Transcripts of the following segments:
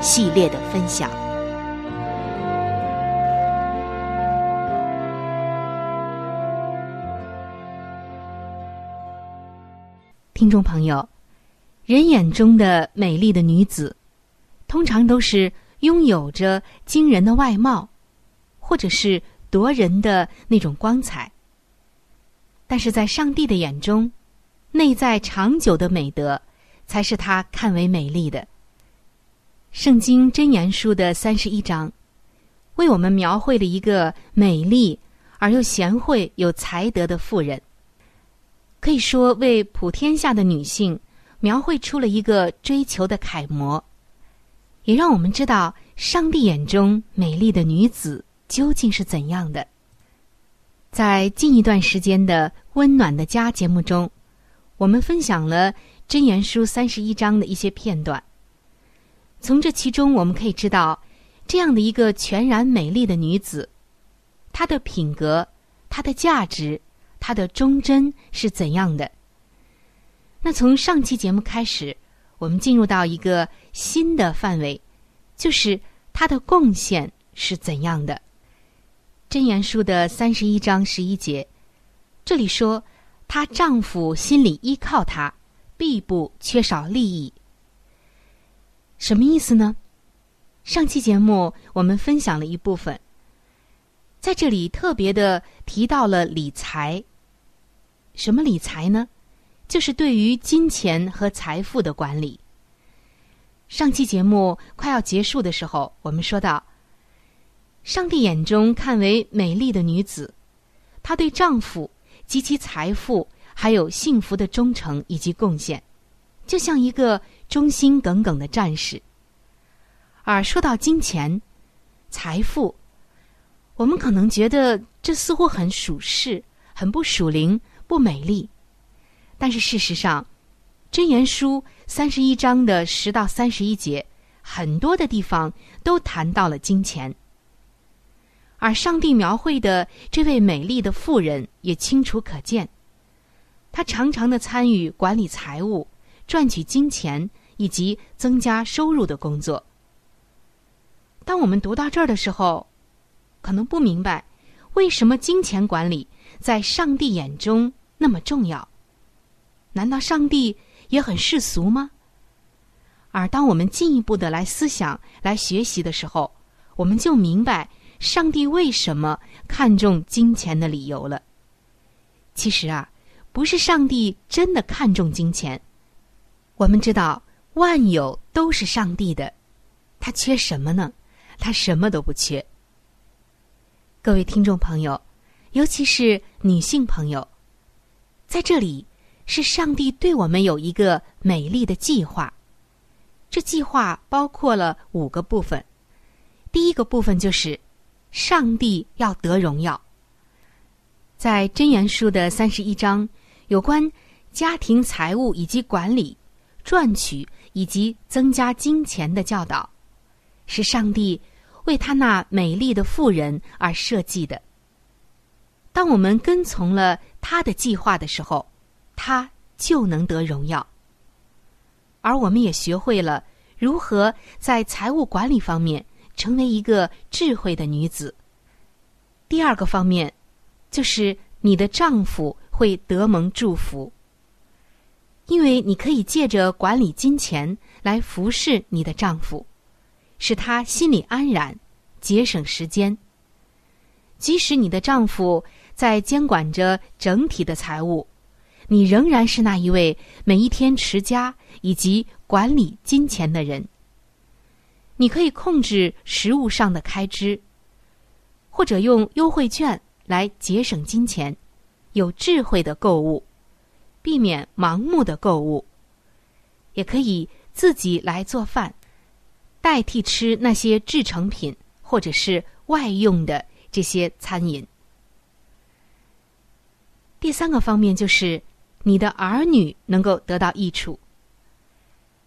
系列的分享，听众朋友，人眼中的美丽的女子，通常都是拥有着惊人的外貌，或者是夺人的那种光彩。但是在上帝的眼中，内在长久的美德，才是他看为美丽的。圣经真言书的三十一章，为我们描绘了一个美丽而又贤惠、有才德的妇人，可以说为普天下的女性描绘出了一个追求的楷模，也让我们知道上帝眼中美丽的女子究竟是怎样的。在近一段时间的《温暖的家》节目中，我们分享了真言书三十一章的一些片段。从这其中，我们可以知道，这样的一个全然美丽的女子，她的品格、她的价值、她的忠贞是怎样的？那从上期节目开始，我们进入到一个新的范围，就是她的贡献是怎样的？箴言书的三十一章十一节，这里说，她丈夫心里依靠她，必不缺少利益。什么意思呢？上期节目我们分享了一部分，在这里特别的提到了理财。什么理财呢？就是对于金钱和财富的管理。上期节目快要结束的时候，我们说到，上帝眼中看为美丽的女子，她对丈夫及其财富还有幸福的忠诚以及贡献，就像一个。忠心耿耿的战士。而说到金钱、财富，我们可能觉得这似乎很属世、很不属灵、不美丽。但是事实上，《箴言书》三十一章的十到三十一节，很多的地方都谈到了金钱。而上帝描绘的这位美丽的妇人也清楚可见。她常常的参与管理财务、赚取金钱以及增加收入的工作。当我们读到这儿的时候，可能不明白为什么金钱管理在上帝眼中那么重要。难道上帝也很世俗吗？而当我们进一步的来思想、来学习的时候，我们就明白上帝为什么看重金钱的理由了。其实啊，不是上帝真的看重金钱。我们知道万有都是上帝的，他缺什么呢？他什么都不缺。各位听众朋友，尤其是女性朋友，在这里是上帝对我们有一个美丽的计划。这计划包括了五个部分。第一个部分就是上帝要得荣耀。在箴言书的三十一章，有关家庭财务以及管理、赚取以及增加金钱的教导，是上帝。为他那美丽的妇人而设计的。当我们跟从了他的计划的时候，他就能得荣耀。而我们也学会了如何在财务管理方面成为一个智慧的女子。第二个方面，就是你的丈夫会得蒙祝福，因为你可以借着管理金钱来服侍你的丈夫。使他心里安然，节省时间。即使你的丈夫在监管着整体的财务，你仍然是那一位每一天持家以及管理金钱的人。你可以控制食物上的开支，或者用优惠券来节省金钱，有智慧的购物，避免盲目的购物，也可以自己来做饭。代替吃那些制成品或者是外用的这些餐饮。第三个方面就是你的儿女能够得到益处，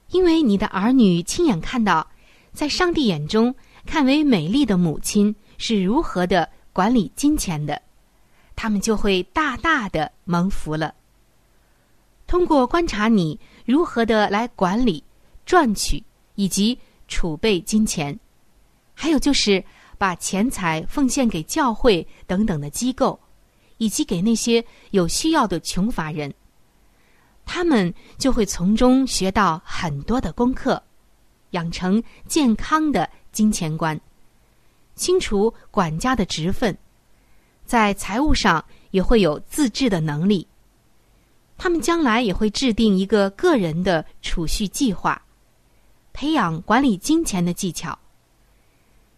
因为你的儿女亲眼看到，在上帝眼中看为美丽的母亲是如何的管理金钱的，他们就会大大的蒙福了。通过观察你如何的来管理、赚取以及。储备金钱，还有就是把钱财奉献给教会等等的机构，以及给那些有需要的穷乏人。他们就会从中学到很多的功课，养成健康的金钱观，清除管家的职分，在财务上也会有自制的能力。他们将来也会制定一个个人的储蓄计划。培养管理金钱的技巧，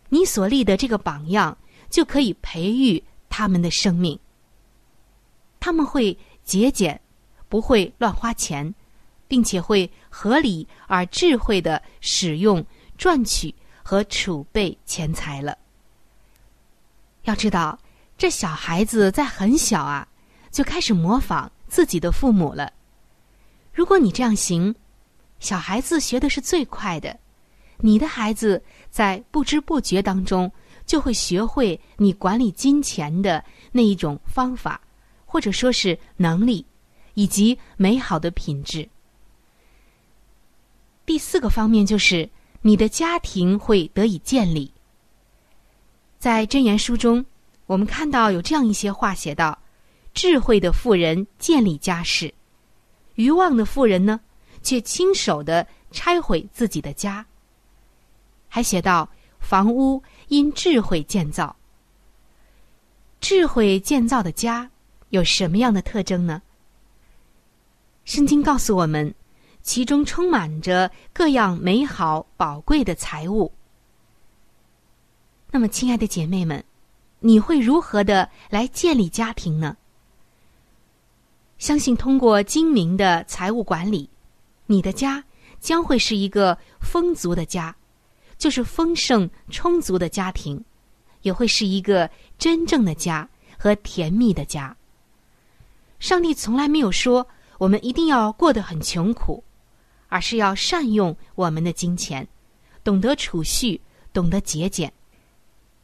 你所立的这个榜样就可以培育他们的生命。他们会节俭，不会乱花钱，并且会合理而智慧的使用、赚取和储备钱财了。要知道，这小孩子在很小啊，就开始模仿自己的父母了。如果你这样行，小孩子学的是最快的，你的孩子在不知不觉当中就会学会你管理金钱的那一种方法，或者说是能力，以及美好的品质。第四个方面就是你的家庭会得以建立。在箴言书中，我们看到有这样一些话写道：“智慧的妇人建立家室，愚妄的妇人呢？”却亲手的拆毁自己的家，还写道：“房屋因智慧建造。”智慧建造的家有什么样的特征呢？圣经告诉我们，其中充满着各样美好宝贵的财物。那么，亲爱的姐妹们，你会如何的来建立家庭呢？相信通过精明的财务管理。你的家将会是一个丰足的家，就是丰盛充足的家庭，也会是一个真正的家和甜蜜的家。上帝从来没有说我们一定要过得很穷苦，而是要善用我们的金钱，懂得储蓄，懂得节俭，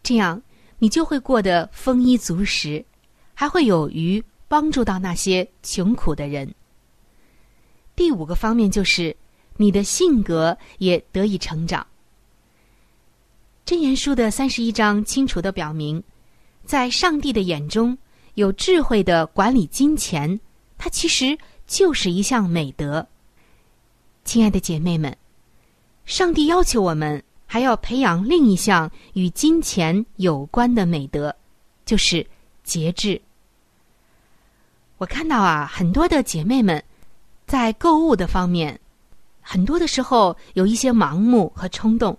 这样你就会过得丰衣足食，还会有余帮助到那些穷苦的人。第五个方面就是你的性格也得以成长。箴言书的三十一章清楚的表明，在上帝的眼中，有智慧的管理金钱，它其实就是一项美德。亲爱的姐妹们，上帝要求我们还要培养另一项与金钱有关的美德，就是节制。我看到啊，很多的姐妹们在购物的方面，很多的时候有一些盲目和冲动，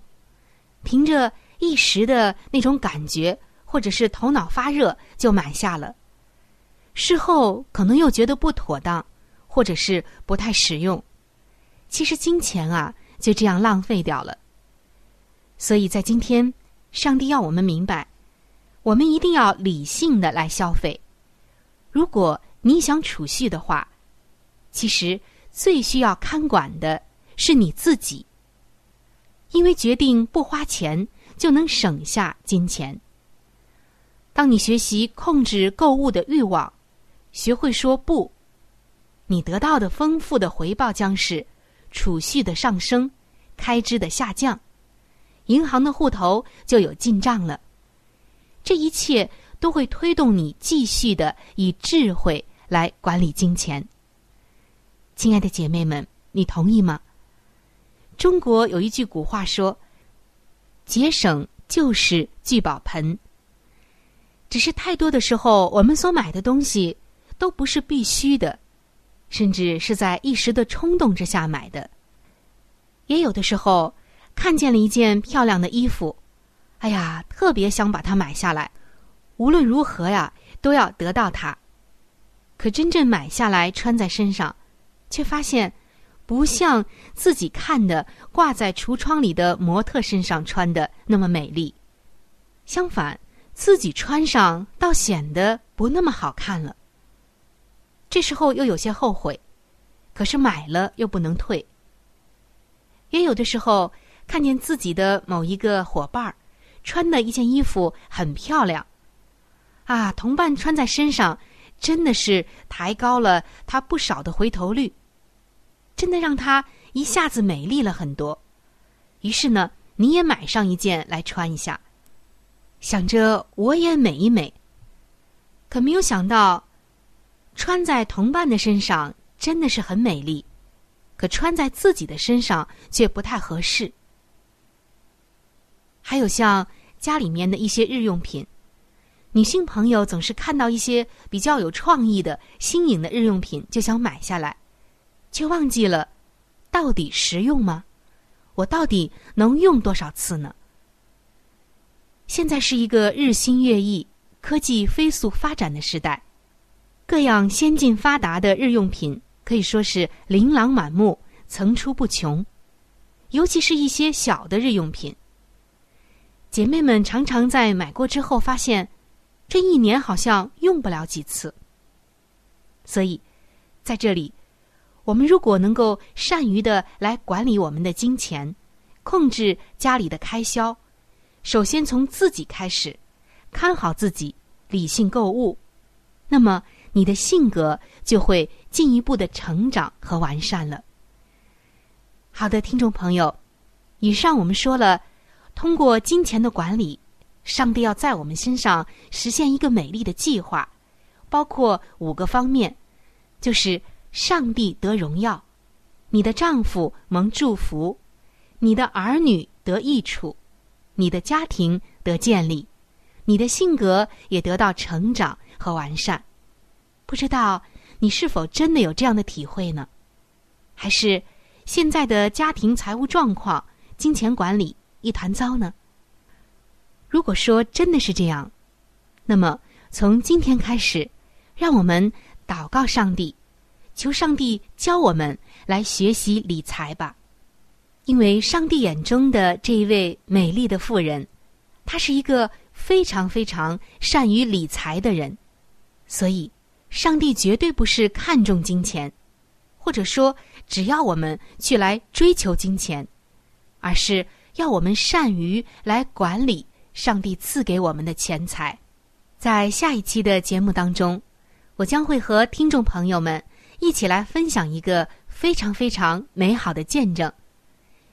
凭着一时的那种感觉，或者是头脑发热就买下了，事后可能又觉得不妥当，或者是不太实用。其实金钱啊，就这样浪费掉了。所以在今天，上帝要我们明白，我们一定要理性的来消费。如果你想储蓄的话，其实最需要看管的是你自己，因为决定不花钱就能省下金钱。当你学习控制购物的欲望，学会说不，你得到的丰富的回报将是。储蓄的上升，开支的下降，银行的户头就有进账了。这一切都会推动你继续的以智慧来管理金钱。亲爱的姐妹们，你同意吗？中国有一句古话说：“节省就是聚宝盆。”只是太多的时候，我们所买的东西都不是必须的。甚至是在一时的冲动之下买的，也有的时候看见了一件漂亮的衣服，哎呀，特别想把它买下来，无论如何呀，都要得到它。可真正买下来穿在身上，却发现不像自己看的挂在橱窗里的模特身上穿的那么美丽，相反，自己穿上倒显得不那么好看了。这时候又有些后悔，可是买了又不能退。也有的时候看见自己的某一个伙伴儿穿的一件衣服很漂亮，啊，同伴穿在身上真的是抬高了他不少的回头率，真的让他一下子美丽了很多。于是呢，你也买上一件来穿一下，想着我也美一美，可没有想到。穿在同伴的身上真的是很美丽，可穿在自己的身上却不太合适。还有像家里面的一些日用品，女性朋友总是看到一些比较有创意的新颖的日用品就想买下来，却忘记了到底实用吗？我到底能用多少次呢？现在是一个日新月异、科技飞速发展的时代。各样先进发达的日用品可以说是琳琅满目、层出不穷，尤其是一些小的日用品。姐妹们常常在买过之后发现，这一年好像用不了几次。所以，在这里，我们如果能够善于的来管理我们的金钱，控制家里的开销，首先从自己开始，看好自己，理性购物，那么。你的性格就会进一步的成长和完善了。好的，听众朋友，以上我们说了，通过金钱的管理，上帝要在我们身上实现一个美丽的计划，包括五个方面，就是上帝得荣耀，你的丈夫蒙祝福，你的儿女得益处，你的家庭得建立，你的性格也得到成长和完善。不知道你是否真的有这样的体会呢？还是现在的家庭财务状况、金钱管理一团糟呢？如果说真的是这样，那么从今天开始，让我们祷告上帝，求上帝教我们来学习理财吧。因为上帝眼中的这一位美丽的妇人，她是一个非常非常善于理财的人，所以。上帝绝对不是看重金钱，或者说只要我们去来追求金钱，而是要我们善于来管理上帝赐给我们的钱财。在下一期的节目当中，我将会和听众朋友们一起来分享一个非常非常美好的见证。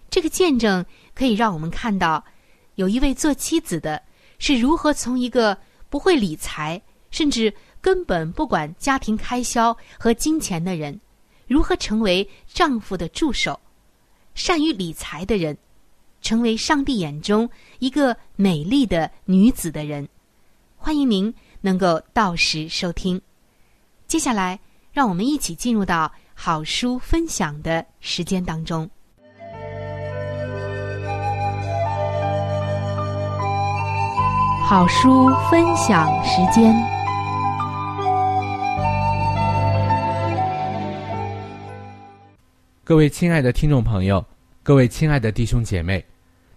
这个见证可以让我们看到，有一位做妻子的是如何从一个不会理财，甚至根本不管家庭开销和金钱的人，如何成为丈夫的助手，善于理财的人。成为上帝眼中一个美丽的女子的人，欢迎您能够到时收听。接下来，让我们一起进入到好书分享的时间当中。好书分享时间，各位亲爱的听众朋友。各位亲爱的弟兄姐妹，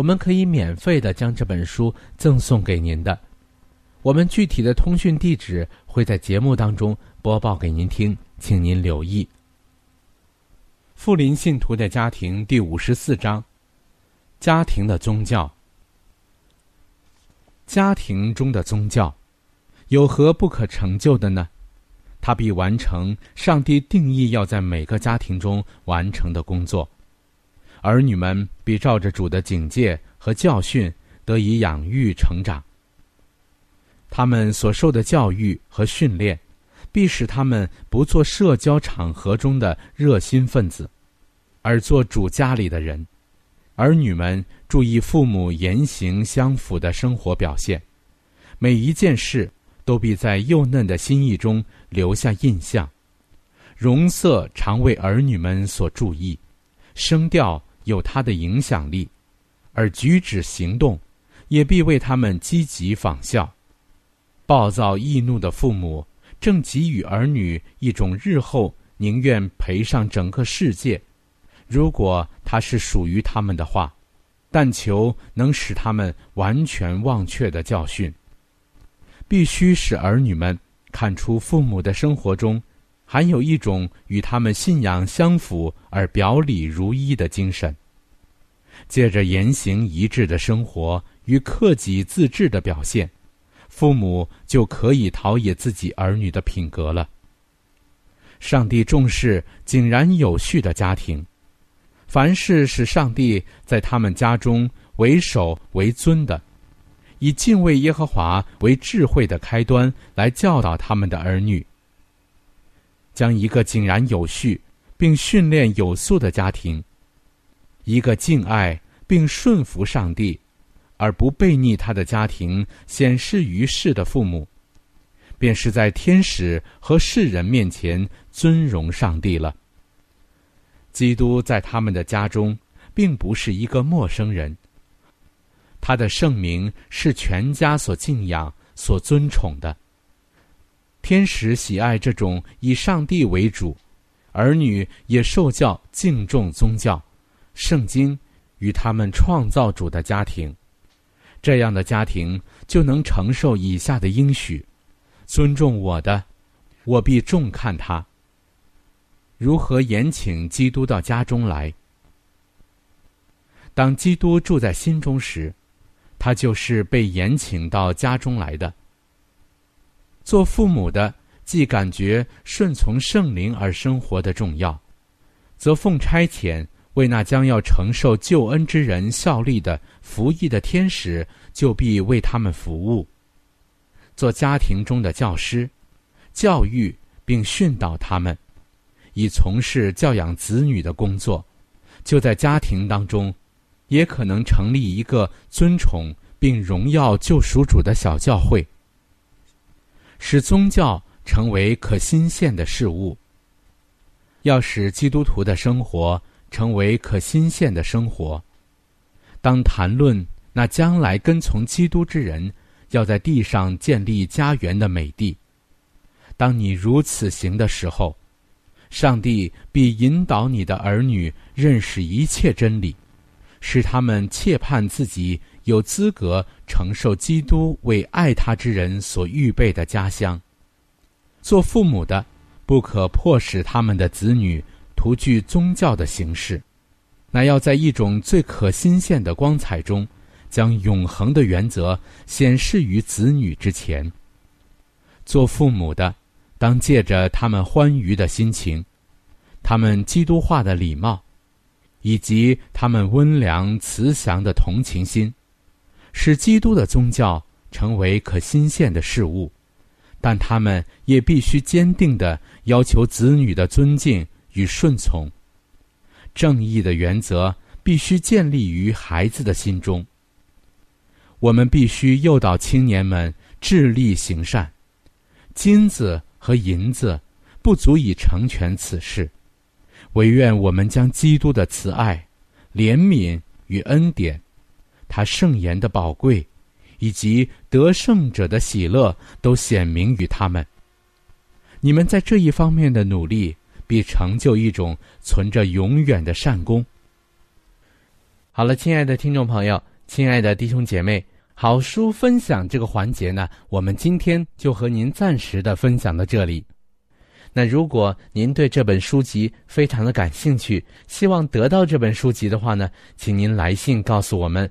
我们可以免费的将这本书赠送给您的。我们具体的通讯地址会在节目当中播报给您听，请您留意。富林信徒的家庭第五十四章：家庭的宗教。家庭中的宗教，有何不可成就的呢？他必完成上帝定义要在每个家庭中完成的工作，儿女们必照着主的警戒和教训得以养育成长。他们所受的教育和训练，必使他们不做社交场合中的热心分子，而做主家里的人。儿女们注意父母言行相符的生活表现，每一件事。都必在幼嫩的心意中留下印象，容色常为儿女们所注意，声调有他的影响力，而举止行动也必为他们积极仿效。暴躁易怒的父母正给予儿女一种日后宁愿赔上整个世界，如果他是属于他们的话，但求能使他们完全忘却的教训。必须使儿女们看出父母的生活中含有一种与他们信仰相符而表里如一的精神。借着言行一致的生活与克己自治的表现，父母就可以陶冶自己儿女的品格了。上帝重视井然有序的家庭，凡是使上帝在他们家中为首为尊的。以敬畏耶和华为智慧的开端，来教导他们的儿女。将一个井然有序并训练有素的家庭，一个敬爱并顺服上帝，而不背逆他的家庭，显示于世的父母，便是在天使和世人面前尊荣上帝了。基督在他们的家中，并不是一个陌生人。他的圣名是全家所敬仰、所尊崇的。天使喜爱这种以上帝为主，儿女也受教敬重宗教、圣经与他们创造主的家庭，这样的家庭就能承受以下的应许：尊重我的，我必重看他。如何延请基督到家中来？当基督住在心中时，他就是被延请到家中来的。做父母的，既感觉顺从圣灵而生活的重要，则奉差遣为那将要承受救恩之人效力的服役的天使，就必为他们服务。做家庭中的教师，教育并训导他们。以从事教养子女的工作，就在家庭当中，也可能成立一个尊崇并荣耀救赎主的小教会，使宗教成为可新鲜的事物。要使基督徒的生活成为可新鲜的生活，当谈论那将来跟从基督之人要在地上建立家园的美地，当你如此行的时候。上帝必引导你的儿女认识一切真理，使他们切盼自己有资格承受基督为爱他之人所预备的家乡。做父母的，不可迫使他们的子女徒具宗教的形式，乃要在一种最可新鲜的光彩中，将永恒的原则显示于子女之前。做父母的。当借着他们欢愉的心情，他们基督化的礼貌，以及他们温良慈祥的同情心，使基督的宗教成为可新鲜的事物。但他们也必须坚定地要求子女的尊敬与顺从。正义的原则必须建立于孩子的心中。我们必须诱导青年们致力行善，金子。和银子不足以成全此事，唯愿我们将基督的慈爱、怜悯与恩典，他圣言的宝贵，以及得胜者的喜乐，都显明于他们。你们在这一方面的努力，必成就一种存着永远的善功。好了，亲爱的听众朋友，亲爱的弟兄姐妹。好书分享这个环节呢，我们今天就和您暂时的分享到这里。那如果您对这本书籍非常的感兴趣，希望得到这本书籍的话呢，请您来信告诉我们，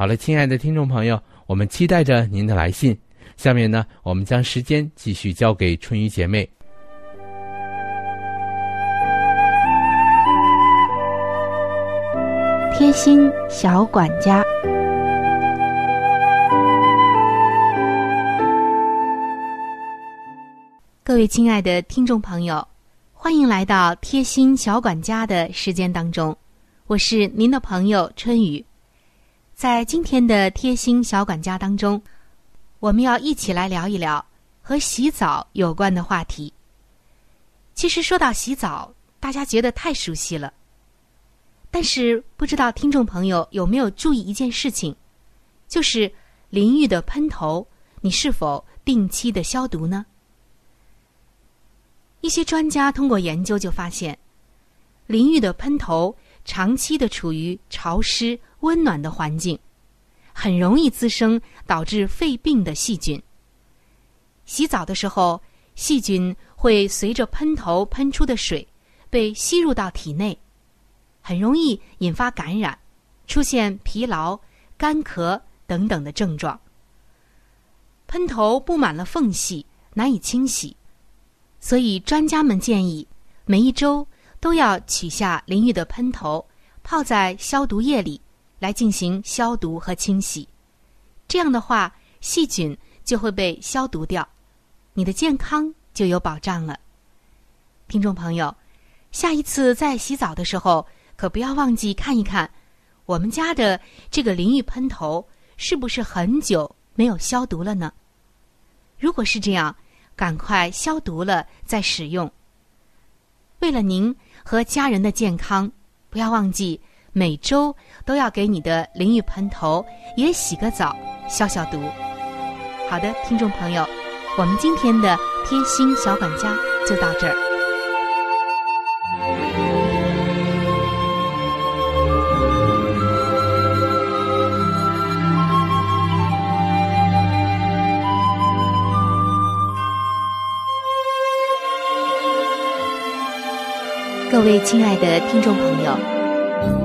好了，亲爱的听众朋友，我们期待着您的来信。下面呢，我们将时间继续交给春雨姐妹。贴心小管家，各位亲爱的听众朋友，欢迎来到贴心小管家的时间当中，我是您的朋友春雨。在今天的贴心小管家当中，我们要一起来聊一聊和洗澡有关的话题。其实说到洗澡，大家觉得太熟悉了。但是不知道听众朋友有没有注意一件事情，就是淋浴的喷头，你是否定期的消毒呢？一些专家通过研究就发现，淋浴的喷头长期的处于潮湿温暖的环境，很容易滋生导致肺病的细菌。洗澡的时候，细菌会随着喷头喷出的水被吸入到体内。很容易引发感染，出现疲劳、干咳等等的症状。喷头布满了缝隙，难以清洗，所以专家们建议每一周都要取下淋浴的喷头，泡在消毒液里来进行消毒和清洗。这样的话，细菌就会被消毒掉，你的健康就有保障了。听众朋友，下一次在洗澡的时候。可不要忘记看一看，我们家的这个淋浴喷头是不是很久没有消毒了呢？如果是这样，赶快消毒了再使用。为了您和家人的健康，不要忘记每周都要给你的淋浴喷头也洗个澡，消消毒。好的，听众朋友，我们今天的贴心小管家就到这儿。各位亲爱的听众朋友，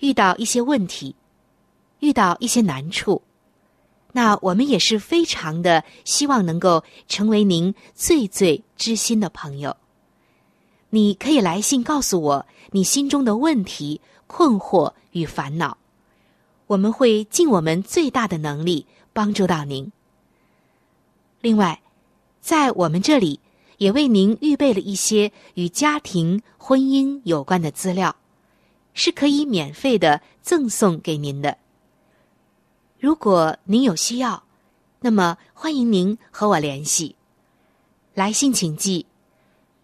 遇到一些问题，遇到一些难处，那我们也是非常的希望能够成为您最最知心的朋友。你可以来信告诉我你心中的问题、困惑与烦恼，我们会尽我们最大的能力帮助到您。另外，在我们这里。也为您预备了一些与家庭、婚姻有关的资料，是可以免费的赠送给您的。如果您有需要，那么欢迎您和我联系。来信请寄：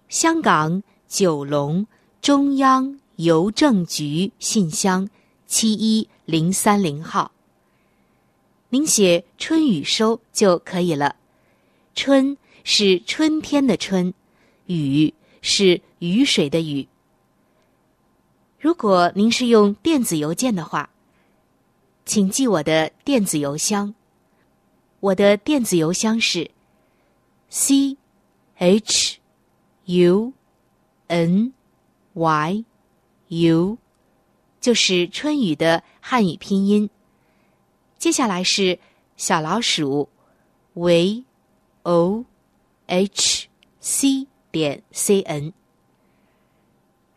香港九龙中央邮政局信箱七一零三零号。您写“春雨收”就可以了。春。是春天的春，雨是雨水的雨。如果您是用电子邮件的话，请记我的电子邮箱。我的电子邮箱是 c h u n y u，就是春雨的汉语拼音。接下来是小老鼠 v o。h c 点 c n。